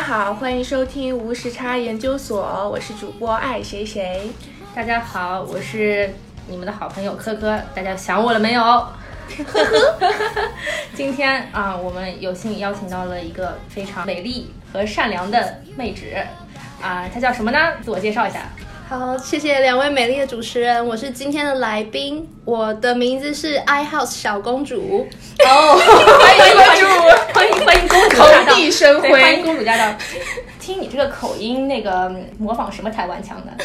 好，欢迎收听无时差研究所，我是主播爱谁谁。大家好，我是你们的好朋友科科，大家想我了没有？呵 呵今天啊，我们有幸邀请到了一个非常美丽和善良的妹纸啊，她叫什么呢？自我介绍一下。好，谢谢两位美丽的主持人，我是今天的来宾，我的名字是 i house 小公主。哦，欢迎公主，欢迎欢迎公主驾到，投地生辉欢迎公主驾到。听你这个口音，那个模仿什么台湾腔的？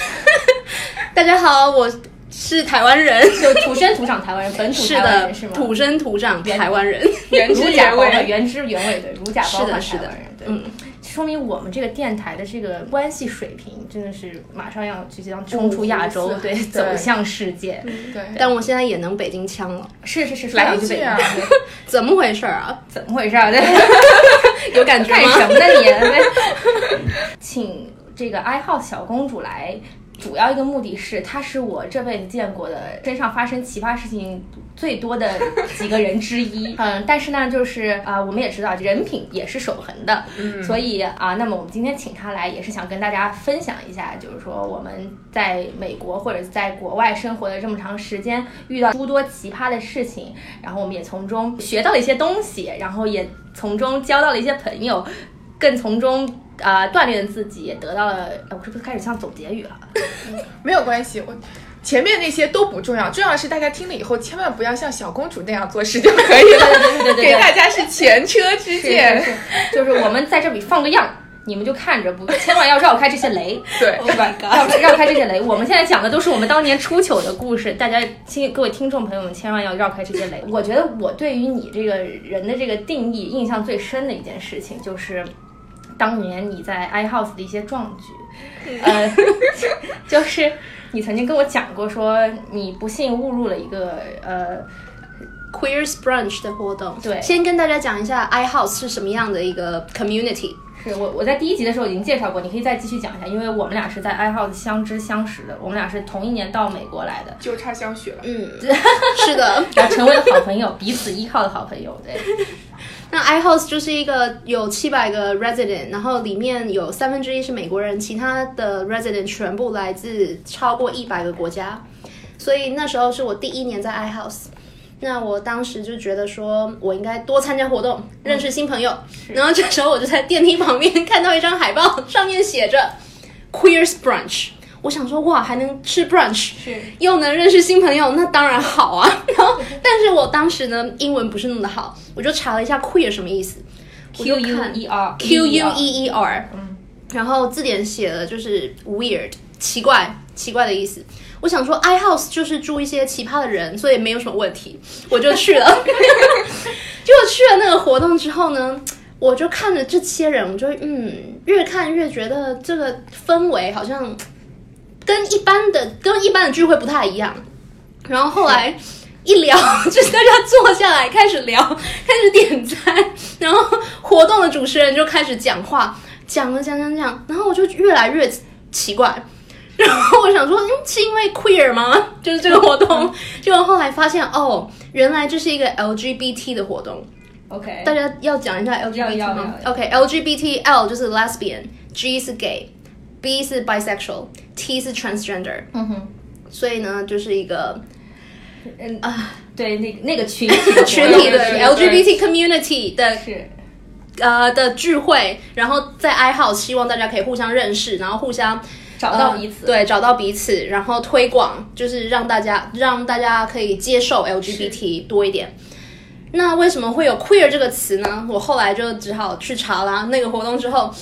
大家好，我是台湾人，就土生土长台湾人，本土的是，吗？土生土长台湾人。原汁原味。的原汁原味的如假包换是的是的台湾人，对，嗯，说明我们这个电台的这个关系水平真的是马上要即将冲出亚洲，对，走向世界。对，但我现在也能北京腔了，是是是，来两句北京啊话，怎么回事儿啊？怎么回事啊？对，有感觉干吗？什么呢你？请这个爱好小公主来。主要一个目的是，他是我这辈子见过的身上发生奇葩事情最多的几个人之一。嗯，但是呢，就是啊、我们也知道人品也是守恒的，嗯所以啊、那么我们今天请他来，也是想跟大家分享一下，就是说我们在美国或者在国外生活的这么长时间，遇到诸多奇葩的事情，然后我们也从中学到了一些东西，然后也从中交到了一些朋友，更从中啊、锻炼自己，也得到了。哎我是不是开始像总结语了？没有关系，我前面那些都不重要，重要的是大家听了以后千万不要像小公主那样做事就可以了。对对对对 给大家是前车之鉴。就是我们在这里放个样。你们就看着不，千万要绕开这些雷，对是吧？绕绕开这些雷。我们现在讲的都是我们当年初糗的故事，大家听各位听众朋友们千万要绕开这些雷。我觉得我对于你这个人的这个定义印象最深的一件事情，就是当年你在 iHouse 的一些壮举，呃，就是你曾经跟我讲过，说你不幸误入了一个呃 Queers Brunch 的活动，对先跟大家讲一下 i house 是什么样的一个 community。是我我在第一集的时候已经介绍过，你可以再继续讲一下，因为我们俩是在 iHouse 相知相识的，我们俩是同一年到美国来的，就差相许了。嗯，是的。然后成为了好朋友，彼此依靠的好朋友。对，那 iHouse 就是一个有七百个 resident，然后里面有三分之一是美国人，其他的 resident 全部来自超过一百个国家。所以那时候是我第一年在 iHouse，那我当时就觉得说我应该多参加活动，认识新朋友。然后这时候我就在电梯旁边看到一张海报，上面写着 Queers Brunch。我想说，哇，还能吃 brunch，又能认识新朋友，那当然好啊。然后，但是我当时呢，英文不是那么的好，我就查了一下 queer 什么意思 Q U E R Q U E E R，嗯，然后字典写的就是 weird，奇怪，奇怪的意思。我想说，i house 就是住一些奇葩的人，所以没有什么问题，我就去了。结果去了那个活动之后呢，我就看着这些人，我就嗯，越看越觉得这个氛围好像跟一般的跟一般的聚会不太一样。然后后来一聊，就是大家坐下来开始聊，开始点餐，然后活动的主持人就开始讲话，讲了讲讲讲，然后我就越来越奇怪。然后我想说，嗯，是因为 queer 吗？就是这个活动，结果后来发现，哦，原来这是一个 LGBT 的活动。OK，大家要讲一下 LGBT 吗？OK，LGBT L 就是 lesbian，G 是 gay，B 是 bisexual，T 是 transgender。嗯哼，所以呢，就是一个嗯啊，对，那个 那个群体群体的 LGBT community 的是呃的聚会，然后在 i house 希望大家可以互相认识，然后互相找到彼此，呃对，找到彼此，然后推广，就是让大家让大家可以接受 LGBT 多一点。那为什么会有 queer 这个词呢？我后来就只好去查啦。那个活动之后，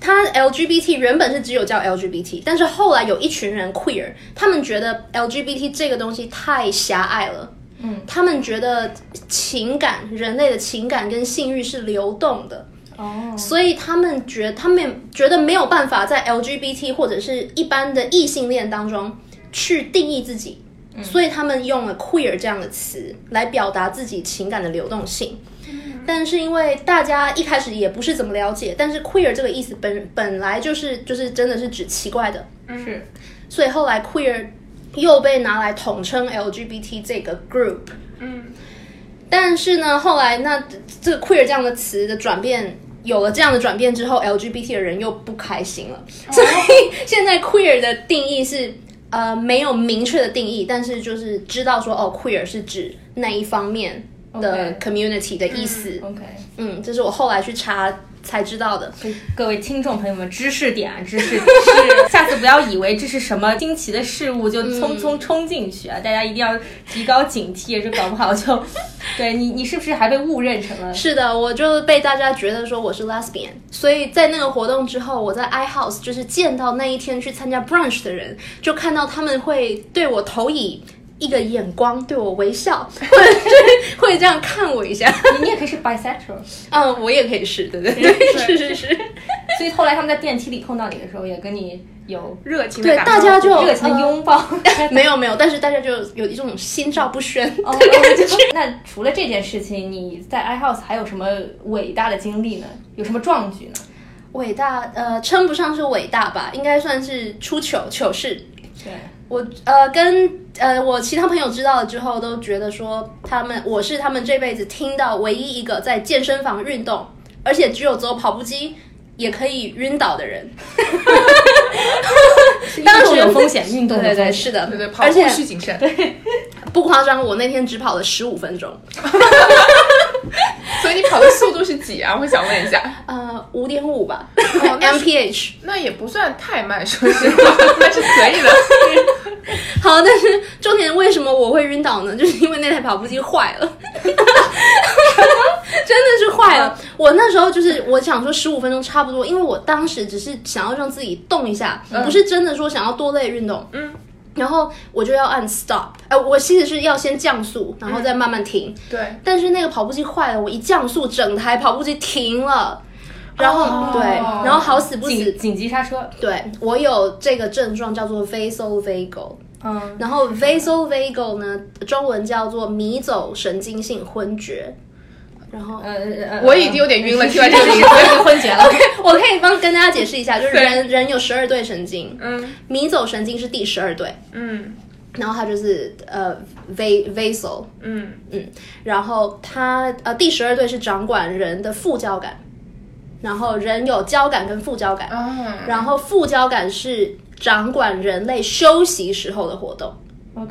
它 LGBT 原本是只有叫 LGBT，但是后来有一群人 queer，他们觉得 LGBT 这个东西太狭隘了。嗯，他们觉得情感，人类的情感跟性欲是流动的。哦，所以他们觉他们觉得没有办法在 LGBT 或者是一般的异性恋当中去定义自己，所以他们用了 queer 这样的词来表达自己情感的流动性。但是因为大家一开始也不是怎么了解，但是 queer 这个意思本本来就是就是真的是指奇怪的，是。所以后来 queer 又被拿来统称 LGBT 这个 group。嗯，但是呢，后来那这个 queer 这样的词的转变有了这样的转变之后，LGBT 的人又不开心了，所以现在 queer 的定义是呃没有明确的定义，但是就是知道说哦，queer 是指那一方面的 community 的意思。OK，嗯，这是我后来去查才知道的。各位听众朋友们，知识点啊，知识点是，下次不要以为这是什么新奇的事物就匆匆冲进去啊！大家一定要提高警惕，这搞不好就，对你，你是不是还被误认成了？是的，我就被大家觉得说我是 lesbian，所以在那个活动之后，我在 i house 就是见到那一天去参加 brunch 的人，就看到他们会对我投以一个眼光，对我微笑，或者是会这样看我一下。你你也可以是 bisexual，嗯，我也可以是，对对对，是 是是，所以后来他们在电梯里碰到你的时候，也跟你有热情的打大家就热情的拥抱。没有没有，但是大家就有一种心照不宣哦的感觉。那除了这件事情，你在 i house 还有什么伟大的经历呢？有什么壮举呢？伟大，呃，称不上是伟大吧，应该算是出糗糗事。对，我呃跟呃我其他朋友知道了之后，都觉得说他们我是他们这辈子听到唯一一个在健身房运动，而且只有走跑步机也可以晕倒的人。当时有风险，运动对对是的，对对，跑步而且需谨慎。对不夸张，我那天只跑了十五分钟，所以你跑的速度是几啊？我想问一下。呃，五点五吧、mph。那也不算太慢，说实话，那是可以的。好，但是重点为什么我会晕倒呢？就是因为那台跑步机坏了，真的是坏了。我那时候就是我想说十五分钟差不多，因为我当时只是想要让自己动一下，不是真的说想要多累运动。嗯。然后我就要按 stop，呃，我其实是要先降速，然后再慢慢停。对，但是那个跑步机坏了，我一降速，整台跑步机停了。然后、哦对，然后好死不死紧，紧急刹车。对我有这个症状叫做 vasovagal。嗯，然后 vasovagal 呢，中文叫做迷走神经性昏厥。然后呃呃，我已经有点晕了是听完这个 名字。我已经昏厥了。我可以帮跟大家解释一下，就是人人有十二对神经，嗯。迷走神经是第十二对，嗯。然后它就是呃 va vasal，嗯。然后它呃第十二对是掌管人的副交感，然后人有交感跟副交感，嗯，然后副交感是掌管人类休息时候的活动。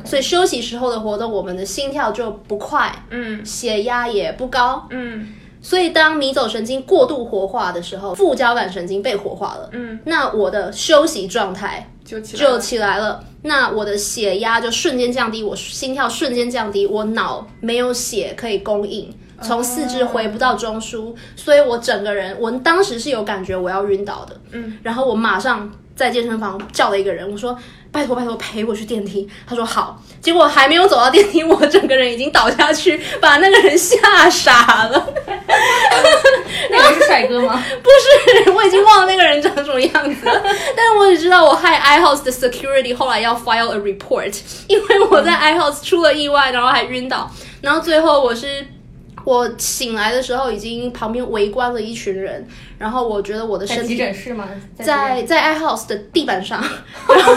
所以休息时候的活动，我们的心跳就不快，嗯。血压也不高。嗯。所以当迷走神经过度活化的时候，副交感神经被活化了，嗯，那我的休息状态就起来了，那我的血压就瞬间降低，我心跳瞬间降低，我脑没有血可以供应。从四肢回不到中枢，所以我整个人，我当时是有感觉我要晕倒的，嗯，然后我马上在健身房叫了一个人，我说拜托拜托陪我去电梯，他说好，结果还没有走到电梯，我整个人已经倒下去，把那个人吓傻了。那个是帅哥吗？不是，我已经忘了那个人长什么样子了，但是我只知道我害 iHouse 的 security 后来要 file a report，因为我在 iHouse 出了意外，然后还晕倒，然后最后我是。我醒来的时候，已经旁边围观了一群人，然后我觉得我的在急身体诊室吗？在在 iHouse 的地板上，然 后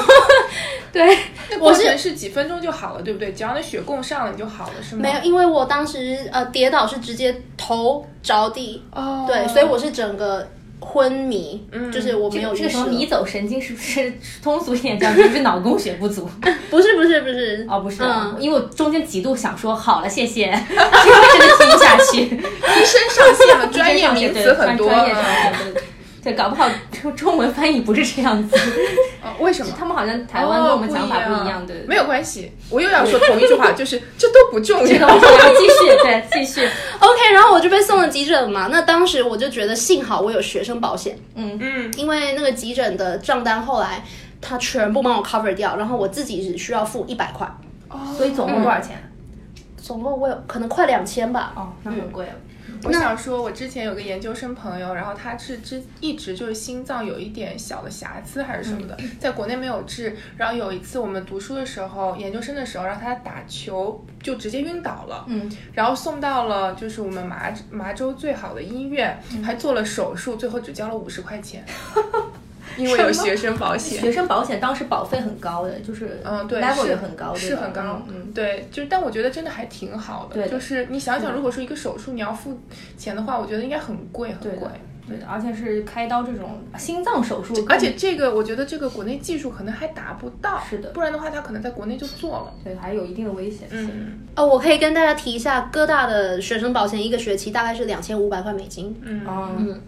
对，我是是几分钟就好了，对不对？只要那血供上了，你就好了，是吗？没有，因为我当时呃跌倒是直接头着地，哦，对，所以我是整个昏迷，嗯就是我没有意识这个什么迷走神经是不是通俗一点叫是不是脑供血不足？不是不是不是，哦，不是，嗯。因为我中间几度想说好了，谢谢，因 为真的听不下去，医生上线了，专业名词很多。专业上线对对对，搞不好中 中文翻译不是这样子，哦为什么？他们好像台湾跟我们哦讲法不一一样，对，没有关系。我又要说同一句话，就是这都不重这个要。我们继续，对，继续，OK，然后我就被送了急诊嘛。那当时我就觉得幸好我有学生保险，嗯，嗯，因为那个急诊的账单后来他全部帮我 cover 掉，然后我自己只需要付一百块，哦所以总共多少钱？总共我有可能快两千吧。哦，那很贵了，我想说，我之前有个研究生朋友，然后他是之一直就是心脏有一点小的瑕疵还是什么的，在国内没有治。然后有一次我们读书的时候，研究生的时候，让他打球就直接晕倒了，嗯，然后送到了就是我们麻麻州最好的医院，还做了手术，最后只交了五十块钱，因为有学生保险。学生保险当时保费很高的，就是嗯，对，level 是也很高，是很高，嗯，对，就是，但我觉得真的还挺好的。对。的就是你想想，如果说一个手术你要付钱的话，我觉得应该很贵，很贵。对而且是开刀这种心脏手术，而且这个我觉得这个国内技术可能还达不到，是的。不然的话他可能在国内就做了。对还有一定的危险性。嗯。哦，我可以跟大家提一下，哥大的学生保险一个学期大概是两千五百块美金，嗯，嗯，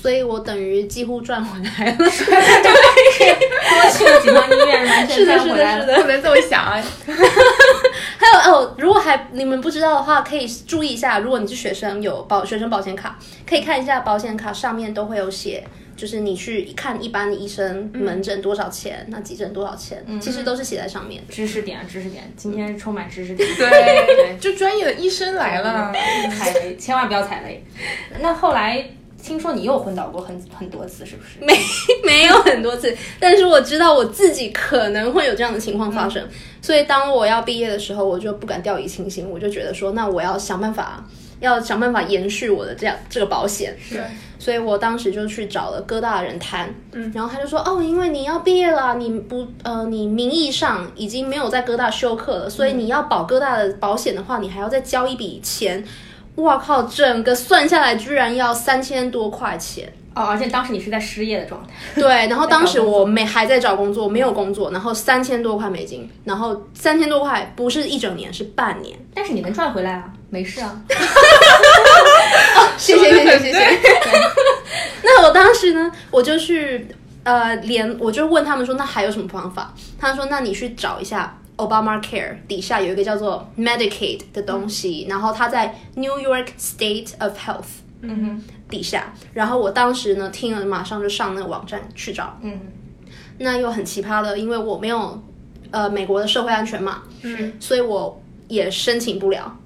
所以我等于几乎赚回来了。多去了几趟医院，完全是的，是的，赚回来了。是的。不能这么想啊。还有哦，如果还你们不知道的话，可以注意一下，如果你是学生有保学生保险卡，可以看一下保险卡上面都会有写。就是你去看一般的医生门诊多少钱，那急诊多少钱，其实都是写在上面的。知识点啊，知识点，今天充满知识点。对对，就专业的医生来了。踩雷，千万不要踩雷。那后来听说你又昏倒过很很多次，是不是？没 没有很多次，但是我知道我自己可能会有这样的情况发生，所以当我要毕业的时候，我就不敢掉以轻心，我就觉得说，那我要想办法，要想办法延续我的这样这个保险。对，所以我当时就去找了哥大的人谈，嗯，然后他就说，哦，因为你要毕业了，你不呃，你名义上已经没有在哥大修课了，所以你要保哥大的保险的话，你还要再交一笔钱。哇靠！整个算下来居然要三千多块钱。哦，而且当时你是在失业的状态。对，然后当时我没还在找工作，没有工作，然后三千多块美金，然后三千多块不是一整年，是半年。但是你能赚回来啊，没事啊。谢谢谢谢谢谢。那我当时呢，我就去呃连，我就问他们说，那还有什么方法？他说，那你去找一下 Obama Care 底下有一个叫做 Medicaid 的东西，然后它在 New York State of Health 底下。然后我当时呢听了，马上就上那个网站去找。嗯，那又很奇葩的，因为我没有呃美国的社会安全码，嗯，所以我也申请不了。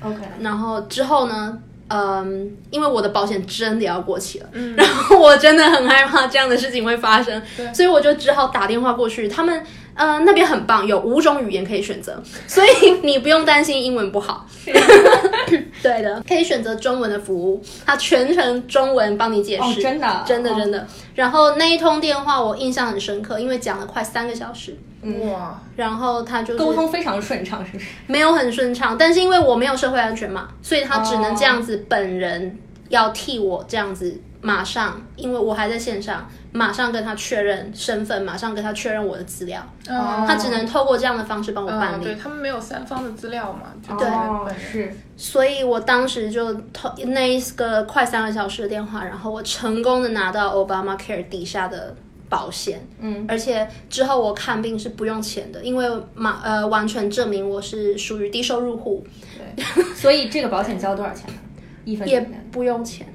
OK，然后之后呢，嗯，因为我的保险真的要过期了，嗯，然后我真的很害怕这样的事情会发生，所以我就只好打电话过去。他们呃那边很棒，有五种语言可以选择，所以你不用担心英文不好。对的，可以选择中文的服务，他全程中文帮你解释，哦真的哦真的真的。然后那一通电话我印象很深刻，因为讲了快三个小时。哇，然后他就是沟通非常顺畅，是不是？没有很顺畅，但是因为我没有社会安全嘛，所以他只能这样子本人要替我这样子马上，因为我还在线上，马上跟他确认身份，马上跟他确认我的资料，哦他只能透过这样的方式帮我办嗯，理。对他们没有三方的资料嘛，对哦是。所以我当时就透那一个快三个小时的电话，然后我成功的拿到 Obama Care 底下的保险，嗯，而且之后我看病是不用钱的，因为马呃完全证明我是属于低收入户，对所以这个保险交多少钱呢？一分也。不用钱。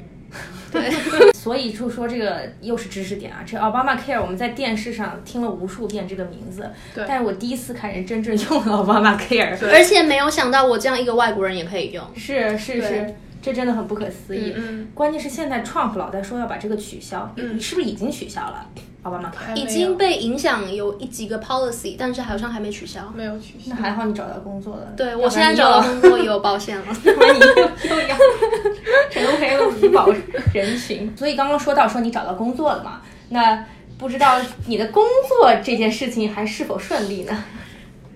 所以就说这个又是知识点啊，这 Obama Care 我们在电视上听了无数遍这个名字，对但是我第一次看人真正用了 Obama Care，对而且没有想到我这样一个外国人也可以用。是是是，这真的很不可思议。嗯关键是现在 Trump 老在说要把这个取消，你是不是已经取消了奥巴马 Care？已经被影响有一几个 policy，但是好像还没取消。没有取消那。还好你找到工作了，对我现在找到工作也有保险了。你又又要成为了五保人群。所以刚刚说到说你找到工作了嘛，那不知道你的工作这件事情还是否顺利呢？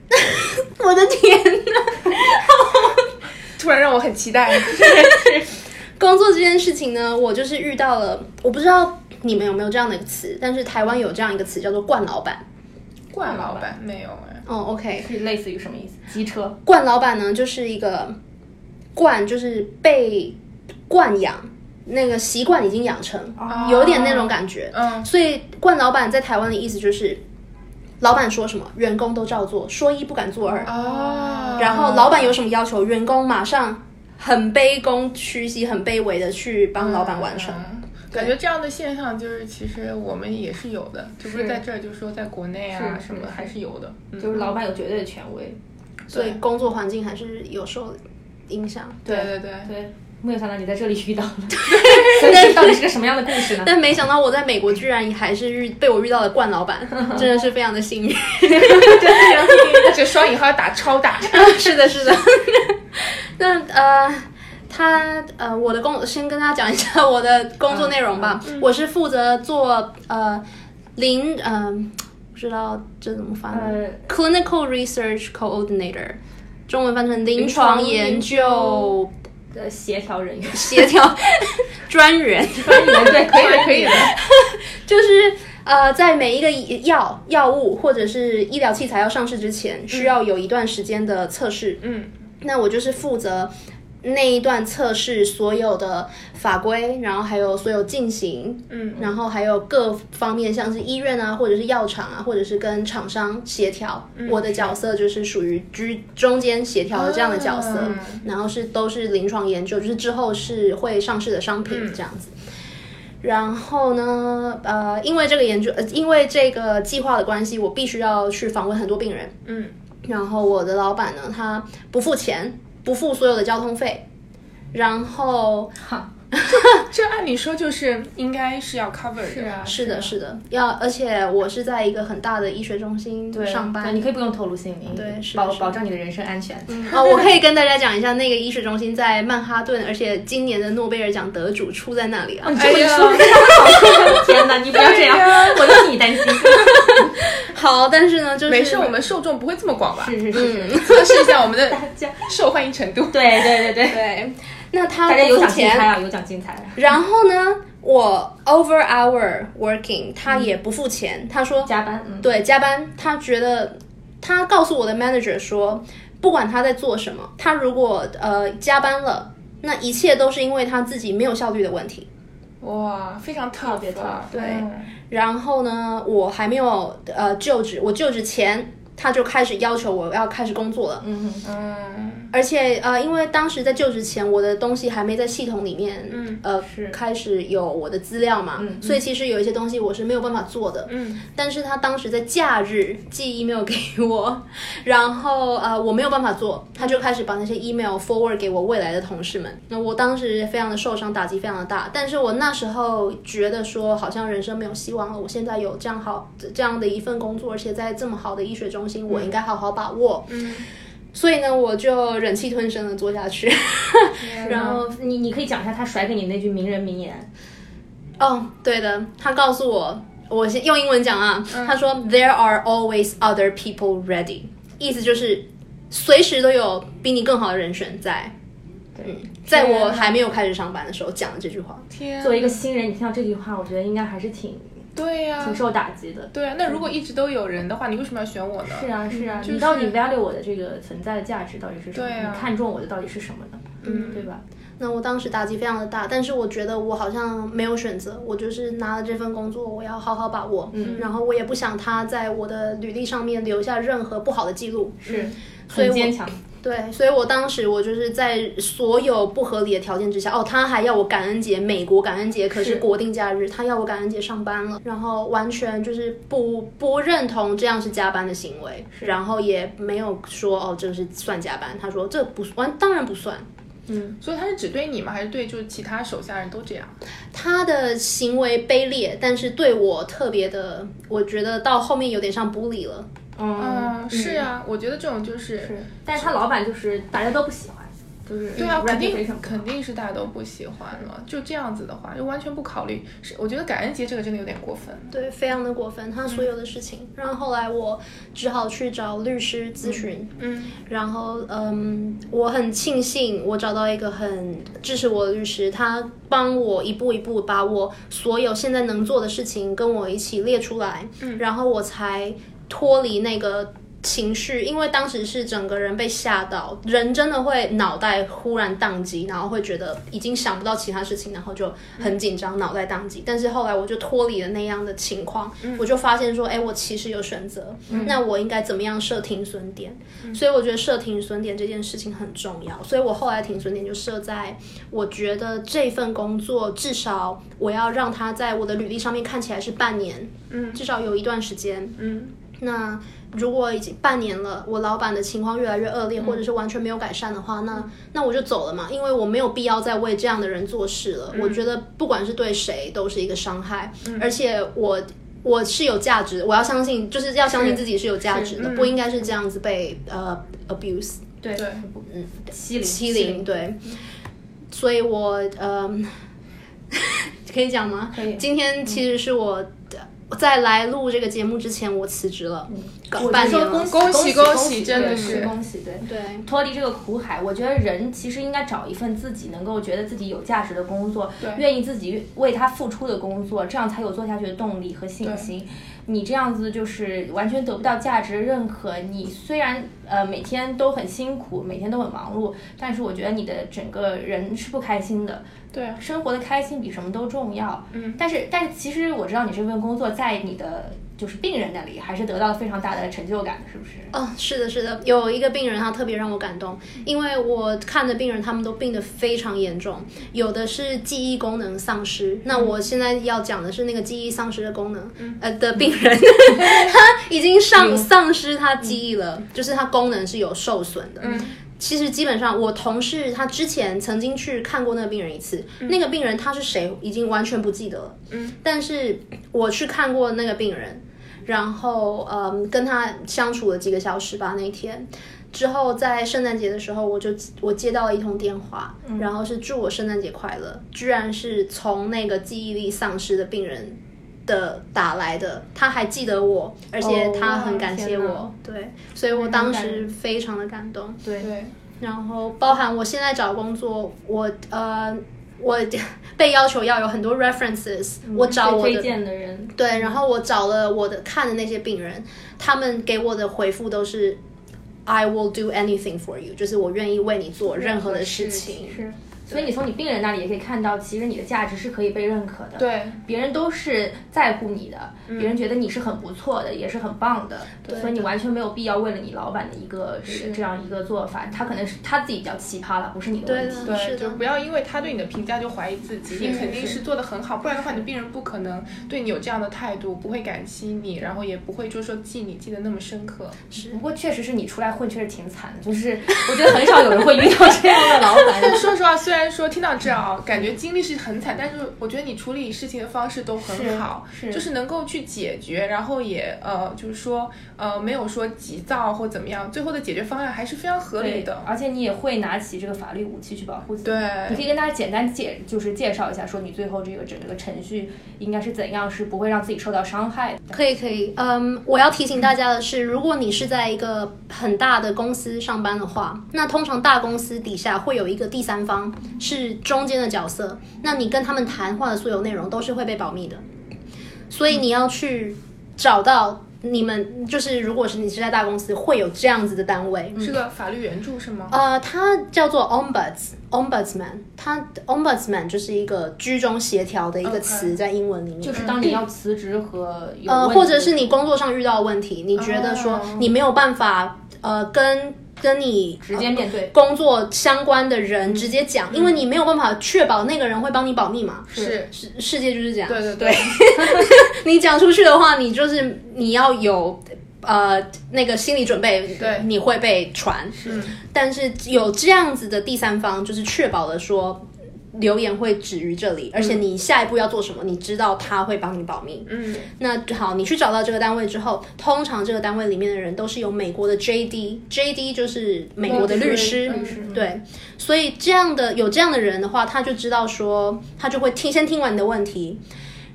我的天哪！突然让我很期待。工作这件事情呢，我就是遇到了，我不知道你们有没有这样的一个词，但是台湾有这样一个词叫做“惯老板冠老板没有哎”。，哦，OK，是类似于什么意思？机车惯老板呢就是一个惯，就是被惯养，那个习惯已经养成，哦有点那种感觉。嗯，所以惯老板在台湾的意思就是，老板说什么，员工都照做，说一不敢做二。哦，然后老板有什么要求，员工马上很卑躬屈膝、很卑微的去帮老板完成。嗯感觉这样的现象就是，其实我们也是有的，就不是是在这儿，就是说在国内啊是什么还是有的。嗯就是老板有绝对的权威。所以工作环境还是有受影响。对对对，对，没有想到你在这里遇到了，所以到底是个什么样的故事呢？但没想到我在美国居然还是遇被我遇到了冠老板，真的是非常的幸运。这双引号打超大。是的，是的。那呃，他呃，我的工先跟大家讲一下我的工作内容吧。我是负责做呃零嗯、不知道这怎么翻呃 Clinical Research Coordinator，中文翻成临临床研究。的协调人员，协调。专员，专员对，可以的，可以的。就是呃，在每一个药药物或者是医疗器材要上市之前，需要有一段时间的测试。嗯，那我就是负责那一段测试所有的法规，然后还有所有进行，嗯，然后还有各方面，像是医院啊，或者是药厂啊，或者是跟厂商协调。我的角色就是属于居中间协调的这样的角色，嗯然后是都是临床研究，就是之后是会上市的商品这样子。然后呢，呃，因为这个研究，呃，因为这个计划的关系，我必须要去访问很多病人。嗯，然后我的老板呢，他不付钱，不付所有的交通费，然后 这按理说就是应该是要 cover 的。是啊，是的，是的，要而且我是在一个很大的医学中心上班，对你可以不用透露姓名，对是是保保障你的人身安全。哦，我可以跟大家讲一下，那个医学中心在曼哈顿，而且今年的诺贝尔奖得主出在那里啊。你这么一哎呀 天哪，你不要这样，我替你担心。好，但是呢，就是没事，我们受众不会这么广吧？是是是是，测试一下我们的家受欢迎程度。对对对对，对，那他大家有不付钱，奖竞猜啊，有奖竞猜。然后呢，我 over hour working，他也不付钱，他说加班，嗯，对加班，他觉得他告诉我的 manager 说，不管他在做什么，他如果呃加班了，那一切都是因为他自己没有效率的问题。哇，非常特别特对。嗯。然后呢，我还没有呃就职，我就职前他就开始要求我要开始工作了。嗯哼，嗯而且呃，因为当时在就职前，我的东西还没在系统里面，嗯呃，是开始有我的资料嘛，嗯所以其实有一些东西我是没有办法做的。嗯但是他当时在假日寄 email 给我，然后呃我没有办法做，他就开始把那些 email forward 给我未来的同事们。那我当时非常的受伤，打击非常的大。但是我那时候觉得说好像人生没有希望了。我现在有这样好这样的一份工作，而且在这么好的医学中心，我应该好好把握。嗯，所以呢，我就忍气吞声的做下去。然后你你可以讲一下他甩给你那句名人名言，哦，对的，他告诉我，我先用英文讲啊，他说 There are always other people ready，意思就是随时都有比你更好的人选在。嗯，在我还没有开始上班的时候讲的这句话，天，作为一个新人，你听到这句话，我觉得应该还是挺对呀、挺受打击的。对啊，那如果一直都有人的话，你为什么要选我呢？是啊，是啊，就是你到底 value 我的这个存在的价值到底是什么？对啊你看中我的到底是什么呢？嗯，对吧？那我当时打击非常的大，但是我觉得我好像没有选择，我就是拿了这份工作，我要好好把握。嗯，然后我也不想他在我的履历上面留下任何不好的记录。是，所以我很坚强。对，所以我当时我就是在所有不合理的条件之下，哦，他还要我感恩节，美国感恩节可是是国定假日，他要我感恩节上班了，然后完全就是不不认同这样是加班的行为，然后也没有说哦这个是算加班，他说这不完当然不算，嗯所以他是只对你吗？还是对就是其他手下人都这样？他的行为卑劣，但是对我特别的，我觉得到后面有点像 bully 了。嗯，是啊，我觉得这种就是是，但是他老板就是大家都不喜欢，就是对啊，肯定肯定是大家都不喜欢了。就这样子的话，就完全不考虑。是，我觉得感恩节这个真的有点过分。对，非常的过分，他所有的事情。然后后来我只好去找律师咨询，嗯然后嗯，我很庆幸我找到一个很支持我的律师，他帮我一步一步把我所有现在能做的事情跟我一起列出来，嗯，然后我才脱离那个。情绪，因为当时是整个人被吓到，人真的会脑袋忽然宕机，然后会觉得已经想不到其他事情，然后就很紧张，脑袋宕机。但是后来我就脱离了那样的情况，我就发现说，哎，我其实有选择，那我应该怎么样设停损点？所以我觉得设停损点这件事情很重要，所以我后来停损点就设在我觉得这份工作至少我要让它在我的履历上面看起来是半年，嗯至少有一段时间。嗯那如果已经半年了，我老板的情况越来越恶劣，或者是完全没有改善的话，那那我就走了嘛，因为我没有必要再为这样的人做事了。我觉得不管是对谁都是一个伤害，而且我。我是有价值，我要相信，就是要相信自己是有价值的，不应该是这样子被呃 abuse 对。对，嗯，欺凌欺凌，对。所以我呃，可以讲吗？可以。今天其实是我的在来录这个节目之前，我辞职了。我半年了就说恭喜恭喜恭恭喜真的是恭喜，对。对，脱离这个苦海，我觉得人其实应该找一份自己能够觉得自己有价值的工作，愿意自己为他付出的工作，这样才有做下去的动力和信心。你这样子就是完全得不到价值认可。你虽然呃每天都很辛苦，每天都很忙碌，但是我觉得你的整个人是不开心的。对，生活的开心比什么都重要。嗯，但是但是其实我知道你这份工作在你的就是病人那里还是得到了非常大的成就感，是不是？哦，是的，是的，有一个病人他特别让我感动，因为我看的病人他们都病得非常严重，有的是记忆功能丧失。那我现在要讲的是那个记忆丧失的功能，呃的病人，他已经丧丧失他记忆了，就是他功能是有受损的。嗯，其实基本上，我同事他之前曾经去看过那个病人一次，那个病人他是谁已经完全不记得了。嗯，但是我去看过那个病人，然后嗯跟他相处了几个小时吧那天。之后在圣诞节的时候，我就我接到了一通电话，然后是祝我圣诞节快乐，居然是从那个记忆力丧失的病人的打来的，他还记得我，而且他很感谢我，哦对，所以我当时非常的感动。对对，然后包含我现在找工作，我呃我被要求要有很多 references，、我找我被推的荐的人，对，然后我找了我的看的那些病人，他们给我的回复都是 I will do anything for you，就是我愿意为你做任何的事情。是。所以你从你病人那里也可以看到，其实你的价值是可以被认可的。对，别人都是在乎你的，嗯别人觉得你是很不错的，也是很棒的，对所以你完全没有必要为了你老板的一个这个这样一个做法，他可能是他自己比较奇葩了，不是你的问题。对的是不要因为他对你的评价就怀疑自己，你肯定是做的很好，不然的话，你的病人不可能对你有这样的态度，不会感激你，然后也不会就是说记你记得那么深刻。是不过确实是你出来混，确实挺惨的，就是我觉得很少有人会遇到这样的老板。说实话，虽然说听到这样啊，感觉经历是很惨，但是我觉得你处理事情的方式都很好，是是就是能够去解决，然后也呃，就是说呃，没有说急躁或怎么样，最后的解决方案还是非常合理的。而且你也会拿起这个法律武器去保护自己。对你可以跟大家简单介，就是介绍一下，说你最后这个整个程序应该是怎样，是不会让自己受到伤害的。可以可以，嗯，我要提醒大家的是，如果你是在一个很大的公司上班的话，那通常大公司底下会有一个第三方是中间的角色，那你跟他们谈话的所有内容都是会被保密的，所以你要去找到你们，就是如果是你是在大公司，会有这样子的单位，是个法律援助是吗？呃，它叫做 ombuds ombudsman，它 ombudsman 就是一个居中协调的一个词在英文里面，就是当你要辞职和有呃，或者是你工作上遇到问题，你觉得说哦。你没有办法呃跟跟你直接面对。工作相关的人直接讲，因为你没有办法确保那个人会帮你保密嘛。是，世世界就是这样，对对对，你讲出去的话，你就是你要有呃那个心理准备，对。你会被传。嗯，但是有这样子的第三方，就是确保了说留言会止于这里，而且你下一步要做什么，你知道他会帮你保密。嗯，那好，你去找到这个单位之后，通常这个单位里面的人都是有美国的 JD，JD 就是美国的律师，律师对，所以这样的有这样的人的话，他就知道说，他就会听先听完你的问题，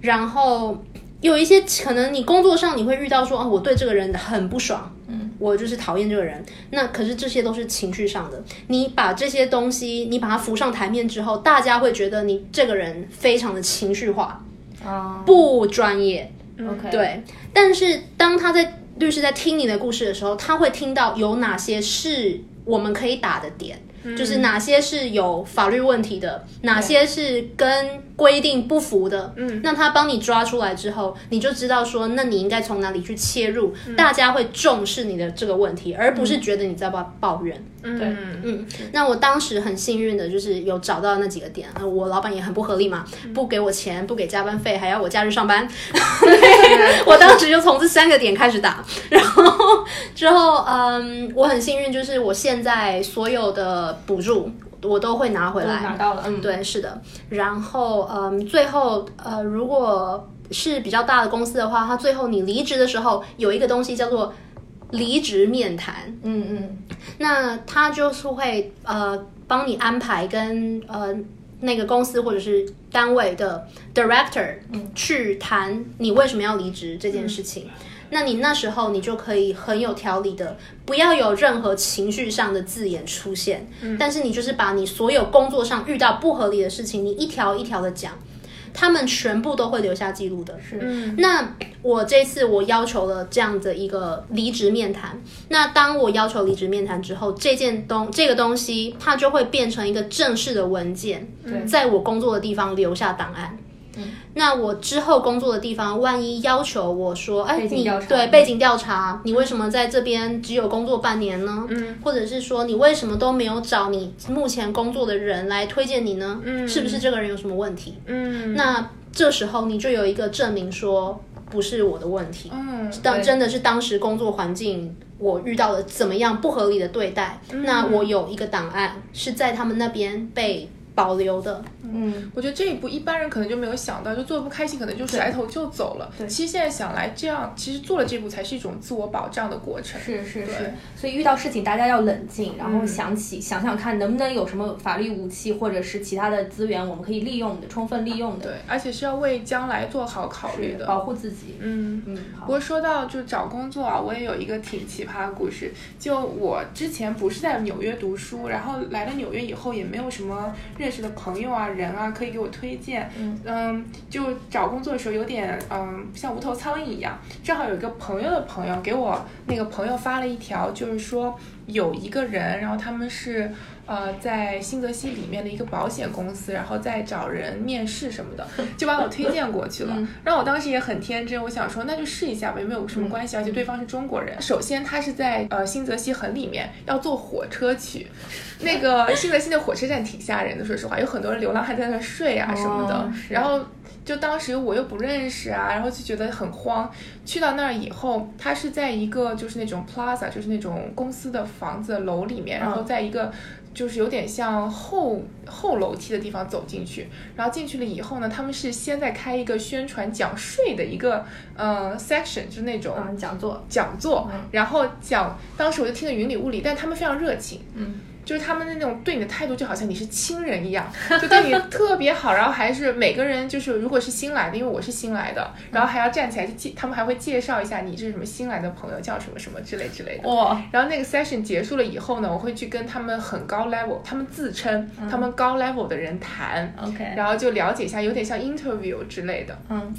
然后有一些可能你工作上你会遇到说，哦，我对这个人很不爽，嗯，我就是讨厌这个人。那可是这些都是情绪上的，你把这些东西你把它浮上台面之后，大家会觉得你这个人非常的情绪化，啊不专业。，OK，，对，但是当他在律师在听你的故事的时候，他会听到有哪些是我们可以打的点，就是哪些是有法律问题的，哪些是跟规定不符的。嗯，那他帮你抓出来之后，你就知道说，那你应该从哪里去切入，大家会重视你的这个问题，而不是觉得你在抱抱怨。对，嗯，那我当时很幸运的就是有找到那几个点，呃我老板也很不合理嘛，不给我钱，不给加班费，还要我假日上班。我当时就从这三个点开始打，然后之后，嗯，我很幸运，就是我现在所有的补助我都会拿回来，拿到了，嗯，对，是的。然后，嗯，最后，呃，如果是比较大的公司的话，它最后你离职的时候有一个东西叫做离职面谈，嗯嗯，那他就是会呃帮你安排跟呃那个公司或者是单位的 director 去谈你为什么要离职这件事情。那你那时候你就可以很有条理的，不要有任何情绪上的字眼出现，但是你就是把你所有工作上遇到不合理的事情，你一条一条的讲。他们全部都会留下记录的。是，那我这次我要求了这样的一个离职面谈。那当我要求离职面谈之后，这件东这个东西它就会变成一个正式的文件，在我工作的地方留下档案。那我之后工作的地方，万一要求我说，哎，你对背景调查，你为什么在这边只有工作半年呢？嗯，或者是说你为什么都没有找你目前工作的人来推荐你呢？嗯，是不是这个人有什么问题？嗯，那这时候你就有一个证明说不是我的问题。嗯，当真的是当时工作环境我遇到了怎么样不合理的对待，那我有一个档案是在他们那边被。保留的，嗯，我觉得这一步一般人可能就没有想到，就做的不开心，可能就甩头就走了。对，其实现在想来，这样其实做了这步才是一种自我保障的过程。是是是，所以遇到事情大家要冷静，然后想起想想看能不能有什么法律武器或者是其他的资源我们可以利用的，充分利用的。对，而且是要为将来做好考虑的，保护自己。嗯嗯。不过说到就找工作啊，我也有一个挺奇葩的故事。就我之前不是在纽约读书，然后来了纽约以后也没有什么认识的朋友啊。人啊，可以给我推荐。嗯，就找工作的时候有点嗯，像无头苍蝇一样。正好有一个朋友的朋友给我那个朋友发了一条，就是说有一个人，然后他们是呃在新泽西里面的一个保险公司，然后在找人面试什么的，就把我推荐过去了。然后我当时也很天真，我想说那就试一下吧，也没有什么关系，而且对方是中国人。首先他是在呃新泽西很里面，要坐火车去。那个新泽西的火车站挺吓人的，说实话，有很多人流浪汉在那睡啊什么的。然后就当时我又不认识啊，然后就觉得很慌。去到那儿以后，他是在一个就是那种 plaza，就是那种公司的房子楼里面，然后在一个就是有点像后后楼梯的地方走进去。然后进去了以后呢，他们是先在开一个宣传讲税的一个呃 section，就是那种讲座讲座，然后讲，当时我就听得云里雾里，但他们非常热情。嗯。就是他们的那种对你的态度，就好像你是亲人一样，就对你特别好。然后还是每个人，就是如果是新来的，因为我是新来的，然后还要站起来去介，他们还会介绍一下你是什么新来的朋友，叫什么什么之类之类的。哇！然后那个 session 结束了以后呢，我会去跟他们很高 level，他们自称他们高 level 的人谈，OK，然后就了解一下，有点像 interview 之类的。嗯。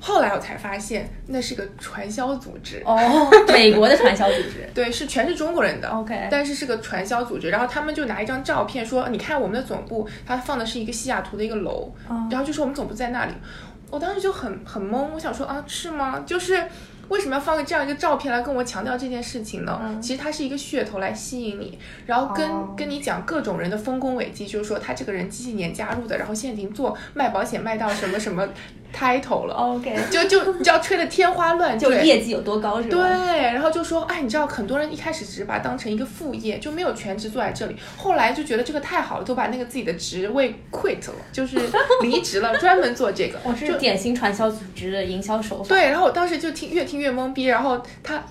后来我才发现，那是个传销组织哦，美国的传销组织，对，是全是中国人的，OK，但是是个传销组织。然后他们就拿一张照片说：“你看我们的总部，它放的是一个西雅图的一个楼，然后就说我们总部在那里。”我当时就很很懵，我想说啊，是吗？就是为什么要放个这样一个照片来跟我强调这件事情呢？其实它是一个噱头来吸引你，然后跟跟你讲各种人的丰功伟绩，就是说他这个人几几年加入的，然后现在已经做卖保险卖到什么什么。Title 了，OK，就就你知道吹的天花乱坠，就业绩有多高是吧？对，然后就说，哎，你知道很多人一开始只是把它当成一个副业，就没有全职坐在这里，后来就觉得这个太好了，都把那个自己的职位 quit 了，就是离职了，专门做这个。我是典型传销组织的营销手法。对，然后我当时就听越听越懵逼，然后他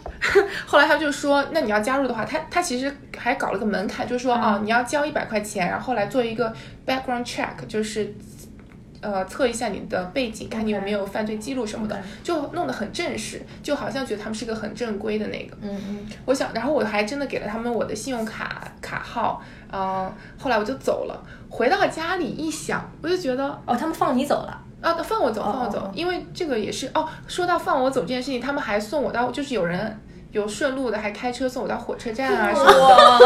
后来他就说，那你要加入的话，他他其实还搞了个门槛，就是说啊，你要交一百块钱，然后后来做一个 background check，就是。呃，测一下你的背景，看你有没有犯罪记录什么的，就弄得很正式，就好像觉得他们是个很正规的那个。嗯嗯。我想，然后我还真的给了他们我的信用卡卡号，嗯，后来我就走了。回到家里一想，我就觉得，哦，他们放你走了？啊，放我走，放我走，因为这个也是哦。说到放我走这件事情，他们还送我到，就是有人。有顺路的，还开车送我到火车站啊什么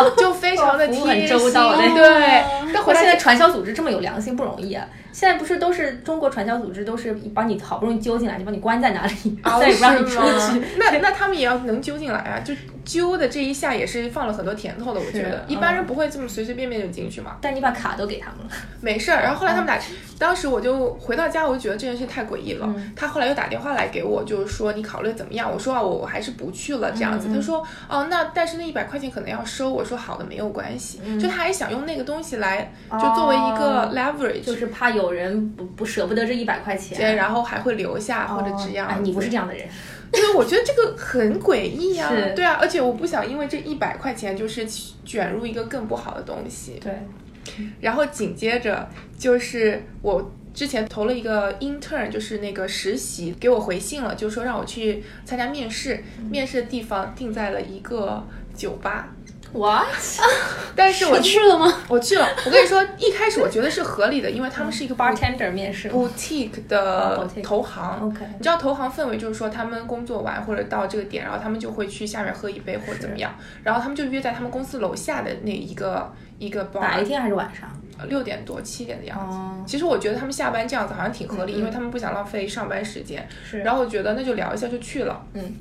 的，就非常的贴心。对，但现在传销组织这么有良心不容易啊！现在不是都是中国传销组织，都是把你好不容易揪进来，就把你关在哪里，再也不让你出去。那那他们也要能揪进来啊！就揪的这一下也是放了很多甜头的，我觉得一般人不会这么随随便便就进去嘛。但你把卡都给他们了，没事儿。然后后来他们俩，当时我就回到家，我就觉得这件事太诡异了。他后来又打电话来给我，就是说你考虑怎么样？我说啊，我我还是不去了。这样子，他说哦，那但是那一百块钱可能要收。我说好的，没有关系。就他还想用那个东西来，就作为一个 leverage，就是怕有人不不舍不得这一百块钱，对然后还会留下或者这样。哎，你不是这样的人，因为我觉得这个很诡异啊。对啊，而且我不想因为这一百块钱就是卷入一个更不好的东西。对，然后紧接着就是我。之前投了一个 intern，就是那个实习，给我回信了，就说让我去参加面试，面试的地方定在了一个酒吧。What？但是我去了吗？我去了，我跟你说，一开始我觉得是合理的，因为他们是一个 bartender 面试 boutique 的投行。OK 你知道投行氛围就是说，他们工作完或者到这个点，然后他们就会去下面喝一杯或者怎么样，然后他们就约在他们公司楼下的那一个一个 bar，白天还是晚上？六点多七点的样子。哦，其实我觉得他们下班这样子好像挺合理，因为他们不想浪费上班时间。是然后我觉得那就聊一下就去了。嗯。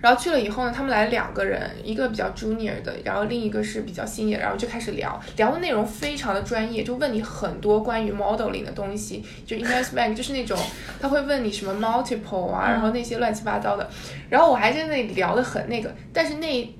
然后去了以后呢，他们来两个人，一个比较 junior 的，然后另一个是比较 senior，然后就开始聊，聊的内容非常的专业，就问你很多关于 modeling 的东西，就 investment 就是那种他会问你什么 multiple 啊，然后那些乱七八糟的。然后我还在那里聊的很那个，但是那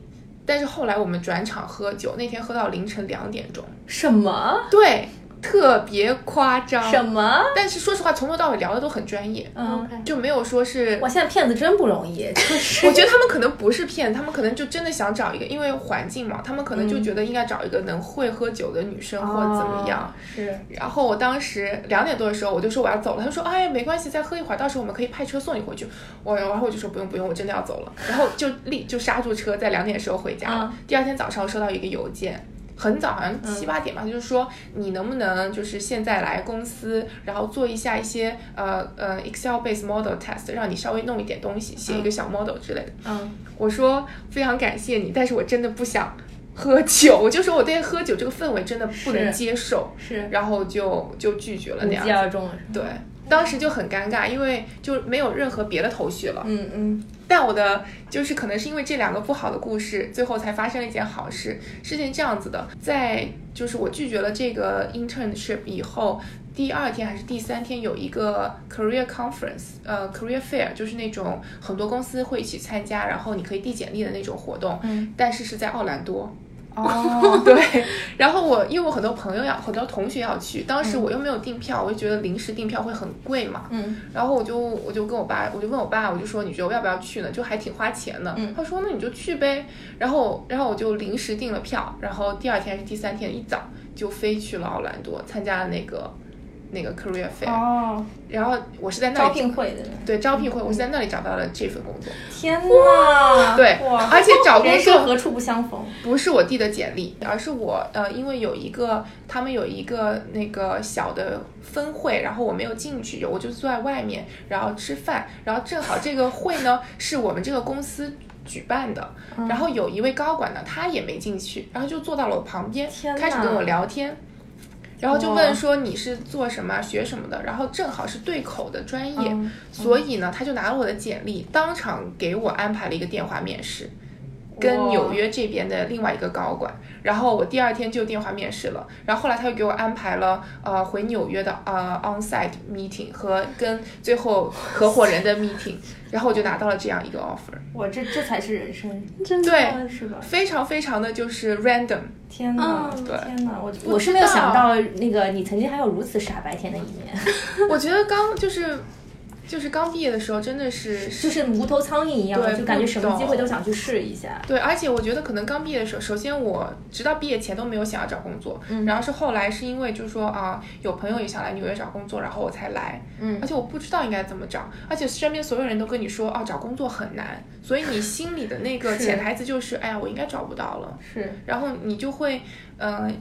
但是后来我们转场喝酒，那天喝到凌晨两点钟，什么对，特别夸张。什么？但是说实话，从头到尾聊的都很专业，嗯，就没有说是哇，现在骗子真不容易，就是我觉得他们可能不是骗，他们可能就真的想找一个，因为环境嘛，他们可能嗯就觉得应该找一个能会喝酒的女生或者怎么样。哦是然后我当时两点多的时候，我就说我要走了，他说哎呀没关系，再喝一会儿，到时候我们可以派车送你回去。我然后我就说不用不用，我真的要走了，然后就立就刹住车，在两点的时候回家了。嗯第二天早上我收到一个邮件。很早，好像七八点吧，他就说你能不能就是现在来公司，然后做一下一些呃呃 Excel based model test，让你稍微弄一点东西，写一个小 model 之类的。嗯，我说非常感谢你，但是我真的不想喝酒，我就说我对喝酒这个氛围真的不能接受，是。然后就就拒绝了无那样子。疾而终了，对，当时就很尴尬，因为就没有任何别的头绪了。嗯嗯但我的就是可能是因为这两个不好的故事，最后才发生了一件好事。事情这样子的，在就是我拒绝了这个 internship 以后，第二天还是第三天有一个 career conference，呃，career fair，就是那种很多公司会一起参加，然后你可以递简历的那种活动，嗯，但是是在奥兰多。哦，对，然后我因为我很多朋友要，很多同学要去，当时我又没有订票，我就觉得临时订票会很贵嘛，嗯然后我就我就跟我爸，我就问我爸，我就说你觉得我要不要去呢？就还挺花钱的。嗯他说那你就去呗。然后然后我就临时订了票，然后第二天还是第三天一早就飞去了奥兰多参加了那个那个 career fair。哦，然后我是在那里招聘会的，对招聘会，我是在那里找到了这份工作。天哪，对，而且找工作 生何处不相逢？不是我递的简历，而是我呃，因为有一个他们有一个那个小的分会，然后我没有进去，我就坐在外面，然后吃饭，然后正好这个会呢 是我们这个公司举办的，嗯然后有一位高管呢他也没进去，然后就坐到了我旁边开始跟我聊天。然后就问说你是做什么、学什么的，然后正好是对口的专业，嗯所以呢，他就拿了我的简历，当场给我安排了一个电话面试。跟纽约这边的另外一个高管，然后我第二天就电话面试了，然后后来他又给我安排了呃回纽约的呃 onsite meeting 和跟最后合伙人的 meeting，然后我就拿到了这样一个 offer，我这这才是人生，真的对是吧？非常非常的就是 random，天哪，嗯对。天哪，我不我是没有想到那个你曾经还有如此傻白甜的一面，我觉得刚就是就是刚毕业的时候真的是就是无头苍蝇一样，就感觉什么机会都想去试一下。对，而且我觉得可能刚毕业的时候，首先我直到毕业前都没有想要找工作，嗯然后是后来是因为就是说啊，有朋友也想来纽约找工作，然后我才来，嗯而且我不知道应该怎么找，而且身边所有人都跟你说啊，找工作很难，所以你心里的那个潜台词就是，哎呀，我应该找不到了，是，然后你就会嗯、呃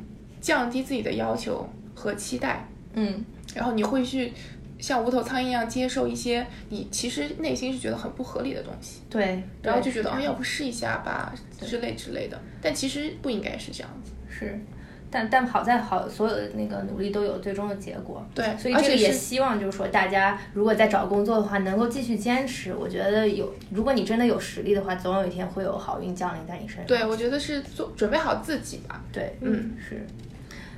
降低自己的要求和期待，嗯，然后你会去。像无头苍蝇一样接受一些你其实内心是觉得很不合理的东西，对，然后就觉得哦，要不试一下吧之类之类的，但其实不应该是这样子。是，但但好在好，所有的那个努力都有最终的结果。对，所以这个也希望就是说，大家如果在找工作的话，能够继续坚持。我觉得有，如果你真的有实力的话，总有一天会有好运降临在你身上。对，我觉得是做准备好自己吧。对，嗯，是。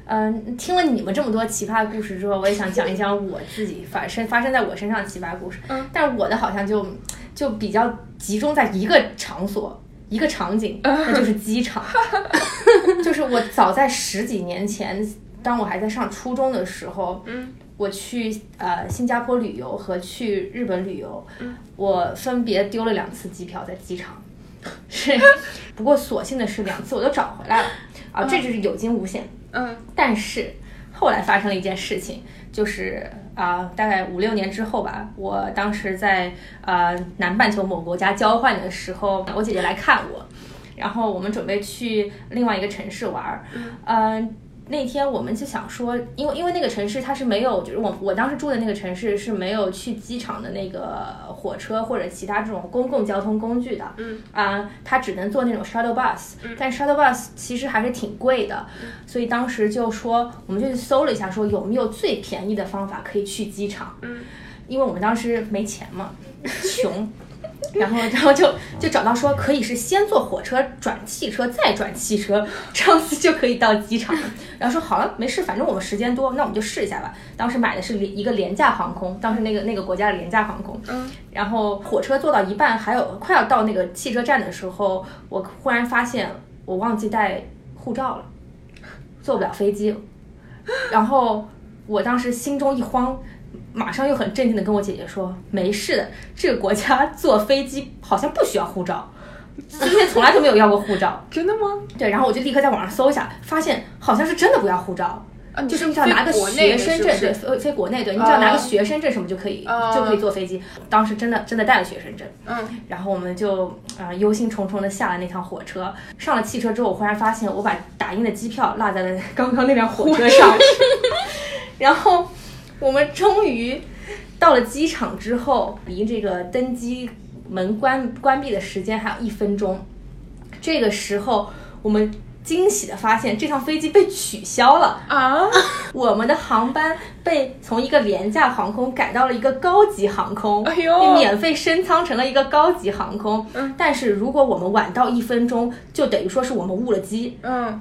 嗯，听了你们这么多奇葩故事之后，我也想讲一讲我自己发生发生在我身上的奇葩故事。嗯，但是我的好像就就比较集中在一个场所、一个场景，那就是机场。就是我早在十几年前，当我还在上初中的时候，嗯，我去呃新加坡旅游和去日本旅游，嗯，我分别丢了两次机票在机场。是，不过所幸的是两次我都找回来了啊，这就是有惊无险。嗯。但是后来发生了一件事情，就是啊、大概五六年之后吧，我当时在呃南半球某国家交换的时候，我姐姐来看我，然后我们准备去另外一个城市玩儿，嗯、那天我们就想说，因为因为那个城市它是没有，就是我我当时住的那个城市是没有去机场的那个火车或者其他这种公共交通工具的，嗯。啊、它只能坐那种 shuttle bus，、但 shuttle bus 其实还是挺贵的，所以当时就说我们就去搜了一下，说有没有最便宜的方法可以去机场，嗯，因为我们当时没钱嘛，穷。然后，然后就就找到说可以是先坐火车转汽车，再转汽车，这样子就可以到机场。然后说好了，没事，反正我们时间多，那我们就试一下吧。当时买的是廉一个廉价航空，当时那个那个国家的廉价航空。嗯，然后火车坐到一半，还有快要到那个汽车站的时候，我忽然发现我忘记带护照了，坐不了飞机。然后我当时心中一慌，马上又很镇定的跟我姐姐说：“没事的，这个国家坐飞机好像不需要护照，之前从来都没有要过护照。真的吗？”对，然后我就立刻在网上搜一下，发现好像是真的不要护照。啊，就是你只要拿个学生证，对，飞飞国内，对你只要拿个啊学生证什么就可以，啊就可以坐飞机。当时真的真的带了学生证，嗯，然后我们就啊、呃忧心忡忡的下了那趟火车。上了汽车之后，我忽然发现我把打印的机票落在了刚刚那辆火车上，然后我们终于到了机场之后，离这个登机门关关闭的时间还有一分钟。这个时候，我们惊喜的发现这趟飞机被取消了。啊，我们的航班被从一个廉价航空改到了一个高级航空，哎呦免费升舱成了一个高级航空。嗯但是如果我们晚到一分钟，就等于说是我们误了机，嗯，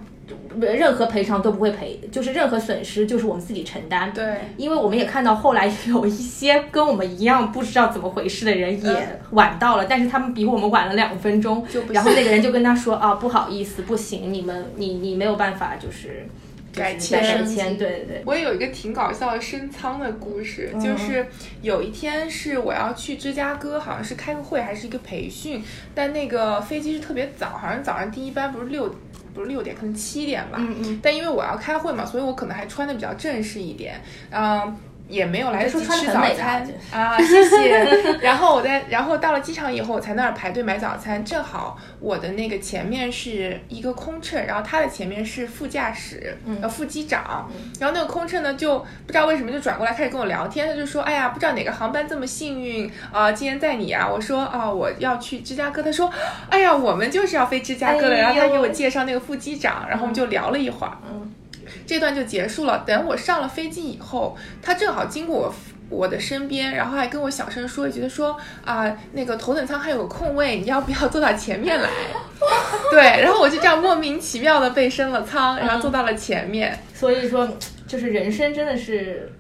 任何赔偿都不会赔，就是任何损失就是我们自己承担。对，因为我们也看到后来有一些跟我们一样不知道怎么回事的人也晚到了，但是他们比我们晚了两分钟，然后那个人就跟他说啊，不好意思，不行，你们你你没有办法，就是改签改签，对对对。我也有一个挺搞笑的升舱的故事，嗯就是有一天是我要去芝加哥，好像是开个会还是一个培训，但那个飞机是特别早，好像早上第一班不是六。不是六点，可能七点吧。嗯嗯但因为我要开会嘛，所以我可能还穿的比较正式一点，嗯、也没有来得及吃早餐的啊，谢谢。然后我在，然后到了机场以后，我才那儿排队买早餐。正好我的那个前面是一个空乘，然后他的前面是副驾驶，呃，副机长。然后那个空乘呢，就不知道为什么就转过来开始跟我聊天，他就说：“哎呀，不知道哪个航班这么幸运啊、今天载你啊。”我说：“啊、我要去芝加哥。”他说：“哎呀，我们就是要飞芝加哥的。哎然后他给我介绍那个副机长，然后我们就聊了一会儿。嗯这段就结束了。等我上了飞机以后，他正好经过我我的身边，然后还跟我小声说一句，他说啊、那个头等舱还有个空位，你要不要坐到前面来？对，然后我就这样莫名其妙的被升了舱，然后坐到了前面。所以说，就是人生真的是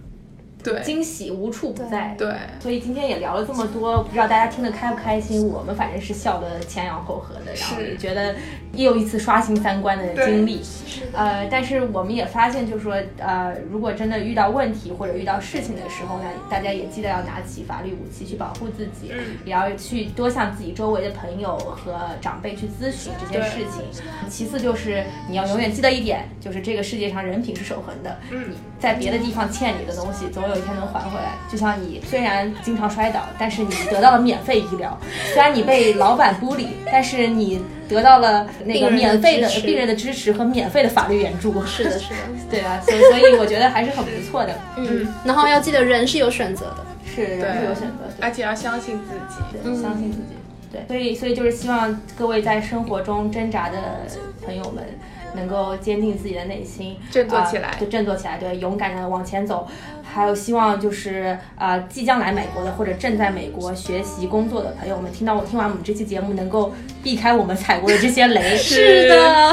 对惊喜无处不在。对，所以今天也聊了这么多，不知道大家听得开不开心？我们反正是笑得前仰后合的，然后也觉得又一次刷新三观的经历。呃，但是我们也发现，就是说，呃，如果真的遇到问题或者遇到事情的时候呢，大家也记得要拿起法律武器去保护自己，嗯。也要去多向自己周围的朋友和长辈去咨询这些事情。其次就是你要永远记得一点，就是这个世界上人品是守恒的，嗯。你在别的地方欠你的东西，总有一天能还回来。就像你虽然经常摔倒，但是你得到了免费医疗；虽然你被老板孤立，但是你得到了那个免费的病人的支持和免费的法律援助。是的，是的，对啊，所以所以我觉得还是很不错的。嗯，然后要记得人是有选择的，是人是有选择，而且要相信自己。对，对相信自己。对，所以所以就是希望各位在生活中挣扎的朋友们。能够坚定自己的内心，振作起来啊对，振作起来，对，勇敢的往前走。还有希望就是呃，即将来美国的或者正在美国学习工作的朋友们，听到我听完我们这期节目，能够避开我们踩过的这些雷。是的，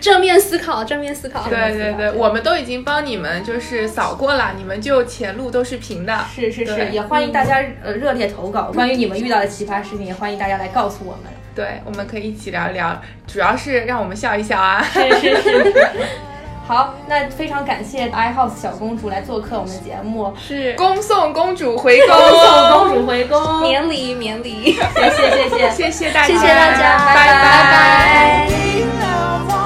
正面思考，正面思考，对对对，我们都已经帮你们就是扫过了，你们就前路都是平的。是是是，也欢迎大家呃热烈投稿，关于你们遇到的奇葩事情，也欢迎大家来告诉我们。对，我们可以一起聊一聊，主要是让我们笑一笑啊。是是是。好，那非常感谢 iHouse 小公主来做客我们的节目，是恭送公主回宫，恭送公主回宫，免礼免礼，谢谢谢谢。谢谢大家，谢谢大家，拜拜拜。